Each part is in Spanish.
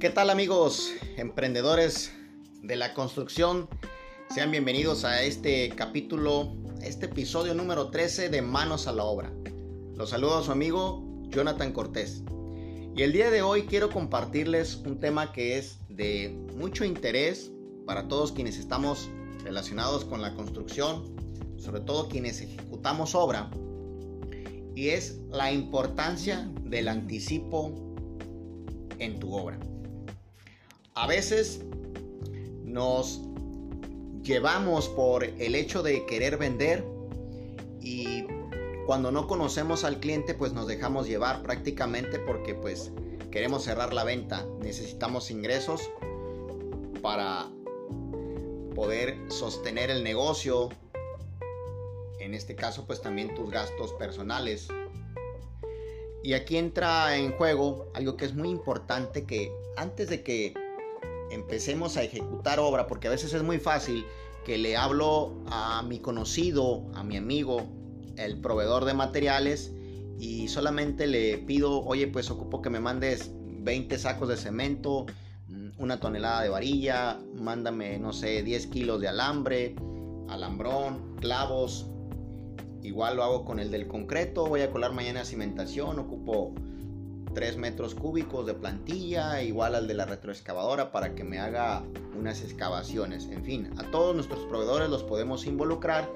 ¿Qué tal amigos emprendedores de la construcción? Sean bienvenidos a este capítulo, este episodio número 13 de Manos a la Obra. Los saludo a su amigo Jonathan Cortés. Y el día de hoy quiero compartirles un tema que es de mucho interés para todos quienes estamos relacionados con la construcción, sobre todo quienes ejecutamos obra, y es la importancia del anticipo en tu obra. A veces nos llevamos por el hecho de querer vender y cuando no conocemos al cliente pues nos dejamos llevar prácticamente porque pues queremos cerrar la venta, necesitamos ingresos para poder sostener el negocio, en este caso pues también tus gastos personales. Y aquí entra en juego algo que es muy importante que antes de que empecemos a ejecutar obra, porque a veces es muy fácil que le hablo a mi conocido, a mi amigo, el proveedor de materiales, y solamente le pido, oye, pues ocupo que me mandes 20 sacos de cemento, mm, una tonelada de varilla, mándame, no sé, 10 kilos de alambre, alambrón, clavos. Igual lo hago con el del concreto, voy a colar mañana cimentación, ocupo 3 metros cúbicos de plantilla, igual al de la retroexcavadora para que me haga unas excavaciones. En fin, a todos nuestros proveedores los podemos involucrar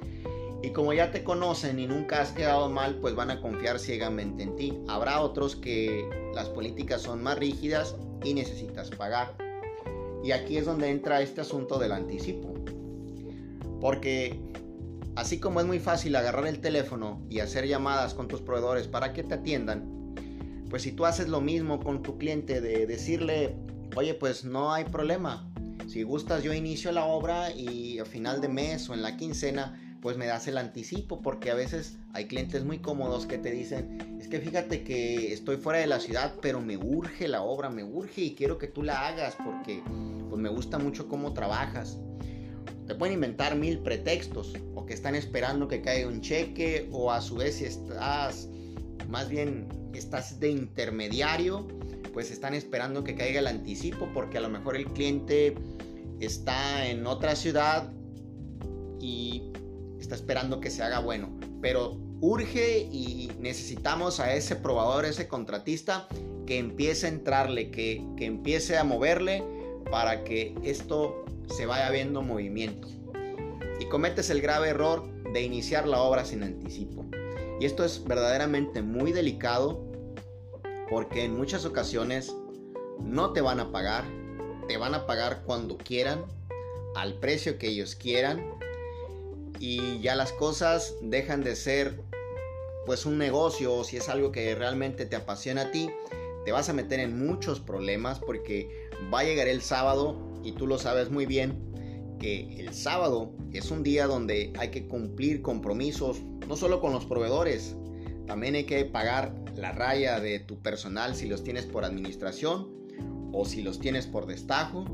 y como ya te conocen y nunca has quedado mal, pues van a confiar ciegamente en ti. Habrá otros que las políticas son más rígidas y necesitas pagar. Y aquí es donde entra este asunto del anticipo. Porque así como es muy fácil agarrar el teléfono y hacer llamadas con tus proveedores para que te atiendan, pues si tú haces lo mismo con tu cliente de decirle, oye, pues no hay problema. Si gustas, yo inicio la obra y a final de mes o en la quincena, pues me das el anticipo, porque a veces hay clientes muy cómodos que te dicen, es que fíjate que estoy fuera de la ciudad, pero me urge la obra, me urge y quiero que tú la hagas porque pues me gusta mucho cómo trabajas. Te pueden inventar mil pretextos, o que están esperando que caiga un cheque, o a su vez si estás más bien estás de intermediario, pues están esperando que caiga el anticipo porque a lo mejor el cliente está en otra ciudad y está esperando que se haga bueno. Pero urge y necesitamos a ese probador, ese contratista, que empiece a entrarle, que, que empiece a moverle para que esto se vaya viendo movimiento. Y cometes el grave error de iniciar la obra sin anticipo. Y esto es verdaderamente muy delicado porque en muchas ocasiones no te van a pagar, te van a pagar cuando quieran, al precio que ellos quieran y ya las cosas dejan de ser pues un negocio o si es algo que realmente te apasiona a ti, te vas a meter en muchos problemas porque va a llegar el sábado y tú lo sabes muy bien que el sábado es un día donde hay que cumplir compromisos, no solo con los proveedores, también hay que pagar la raya de tu personal si los tienes por administración o si los tienes por destajo,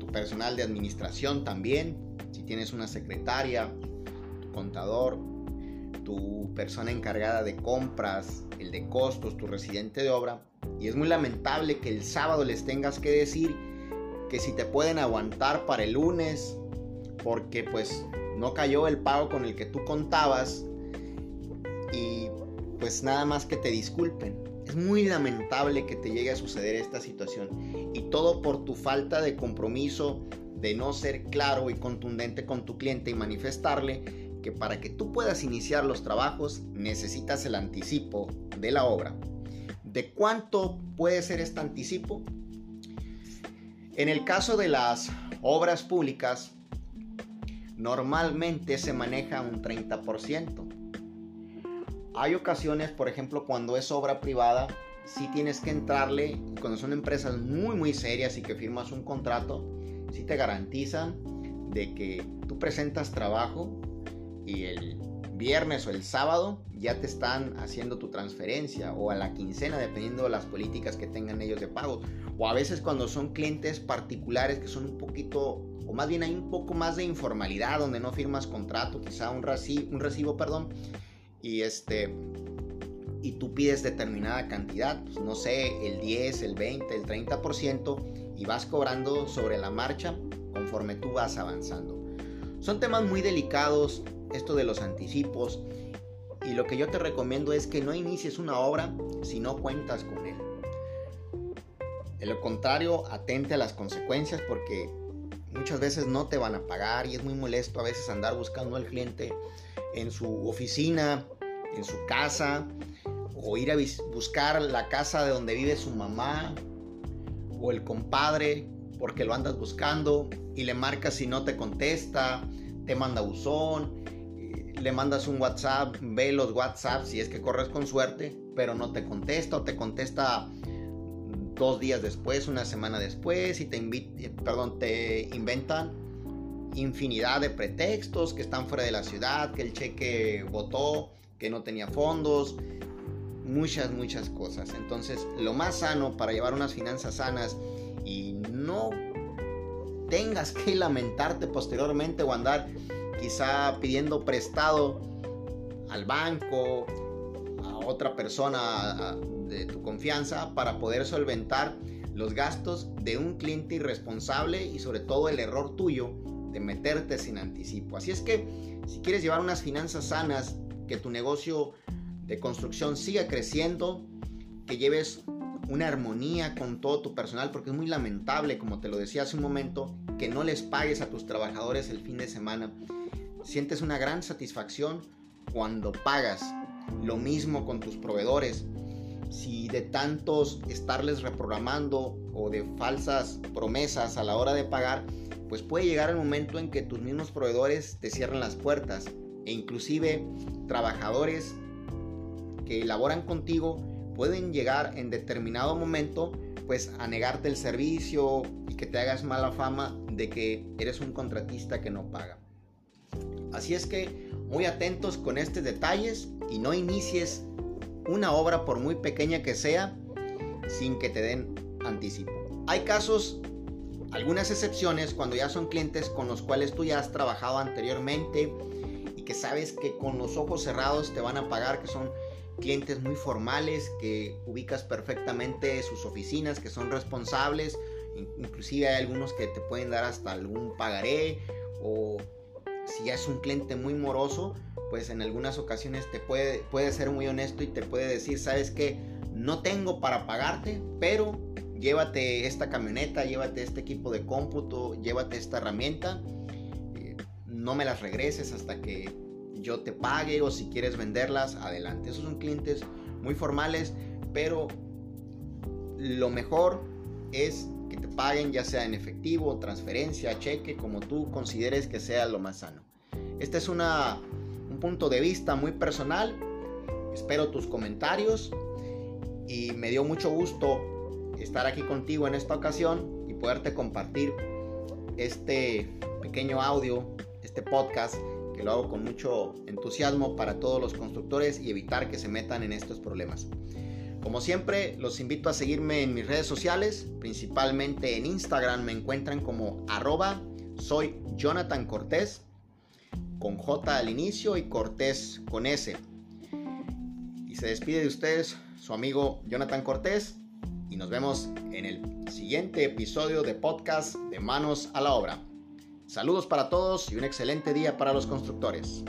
tu personal de administración también, si tienes una secretaria, tu contador, tu persona encargada de compras, el de costos, tu residente de obra. Y es muy lamentable que el sábado les tengas que decir que si te pueden aguantar para el lunes porque pues no cayó el pago con el que tú contabas y pues nada más que te disculpen. Es muy lamentable que te llegue a suceder esta situación y todo por tu falta de compromiso de no ser claro y contundente con tu cliente y manifestarle que para que tú puedas iniciar los trabajos necesitas el anticipo de la obra. ¿De cuánto puede ser este anticipo? En el caso de las obras públicas, normalmente se maneja un 30%. Hay ocasiones, por ejemplo, cuando es obra privada, si tienes que entrarle, cuando son empresas muy muy serias y que firmas un contrato, si te garantizan de que tú presentas trabajo y el viernes o el sábado ya te están haciendo tu transferencia o a la quincena dependiendo de las políticas que tengan ellos de pago o a veces cuando son clientes particulares que son un poquito o más bien hay un poco más de informalidad donde no firmas contrato, quizá un recibo, un recibo perdón, y este y tú pides determinada cantidad, pues no sé, el 10, el 20, el 30%, y vas cobrando sobre la marcha conforme tú vas avanzando. Son temas muy delicados, esto de los anticipos, y lo que yo te recomiendo es que no inicies una obra si no cuentas con él. De lo contrario, atente a las consecuencias porque muchas veces no te van a pagar y es muy molesto a veces andar buscando al cliente en su oficina, en su casa, o ir a buscar la casa de donde vive su mamá o el compadre porque lo andas buscando y le marcas si no te contesta, te manda buzón, le mandas un WhatsApp, ve los WhatsApp si es que corres con suerte, pero no te contesta o te contesta dos días después, una semana después y te, eh, perdón, te inventan infinidad de pretextos que están fuera de la ciudad, que el cheque votó, que no tenía fondos, muchas, muchas cosas. Entonces, lo más sano para llevar unas finanzas sanas y no tengas que lamentarte posteriormente o andar quizá pidiendo prestado al banco, a otra persona de tu confianza para poder solventar los gastos de un cliente irresponsable y sobre todo el error tuyo de meterte sin anticipo. Así es que si quieres llevar unas finanzas sanas, que tu negocio de construcción siga creciendo, que lleves una armonía con todo tu personal, porque es muy lamentable, como te lo decía hace un momento, que no les pagues a tus trabajadores el fin de semana. Sientes una gran satisfacción cuando pagas. Lo mismo con tus proveedores. Si de tantos estarles reprogramando o de falsas promesas a la hora de pagar, pues puede llegar el momento en que tus mismos proveedores te cierren las puertas e inclusive trabajadores que elaboran contigo pueden llegar en determinado momento pues a negarte el servicio y que te hagas mala fama de que eres un contratista que no paga. Así es que muy atentos con estos detalles y no inicies una obra por muy pequeña que sea sin que te den anticipo. Hay casos, algunas excepciones cuando ya son clientes con los cuales tú ya has trabajado anteriormente y que sabes que con los ojos cerrados te van a pagar, que son clientes muy formales que ubicas perfectamente sus oficinas, que son responsables, inclusive hay algunos que te pueden dar hasta algún pagaré o si ya es un cliente muy moroso, pues en algunas ocasiones te puede, puede ser muy honesto y te puede decir, sabes que no tengo para pagarte, pero llévate esta camioneta, llévate este equipo de cómputo, llévate esta herramienta, eh, no me las regreses hasta que yo te pague o si quieres venderlas, adelante. Esos son clientes muy formales, pero lo mejor es te paguen ya sea en efectivo, transferencia, cheque, como tú consideres que sea lo más sano. Este es un punto de vista muy personal. Espero tus comentarios y me dio mucho gusto estar aquí contigo en esta ocasión y poderte compartir este pequeño audio, este podcast que lo hago con mucho entusiasmo para todos los constructores y evitar que se metan en estos problemas. Como siempre, los invito a seguirme en mis redes sociales, principalmente en Instagram me encuentran como arroba soy Jonathan Cortés, con J al inicio y Cortés con S. Y se despide de ustedes su amigo Jonathan Cortés y nos vemos en el siguiente episodio de podcast de Manos a la Obra. Saludos para todos y un excelente día para los constructores.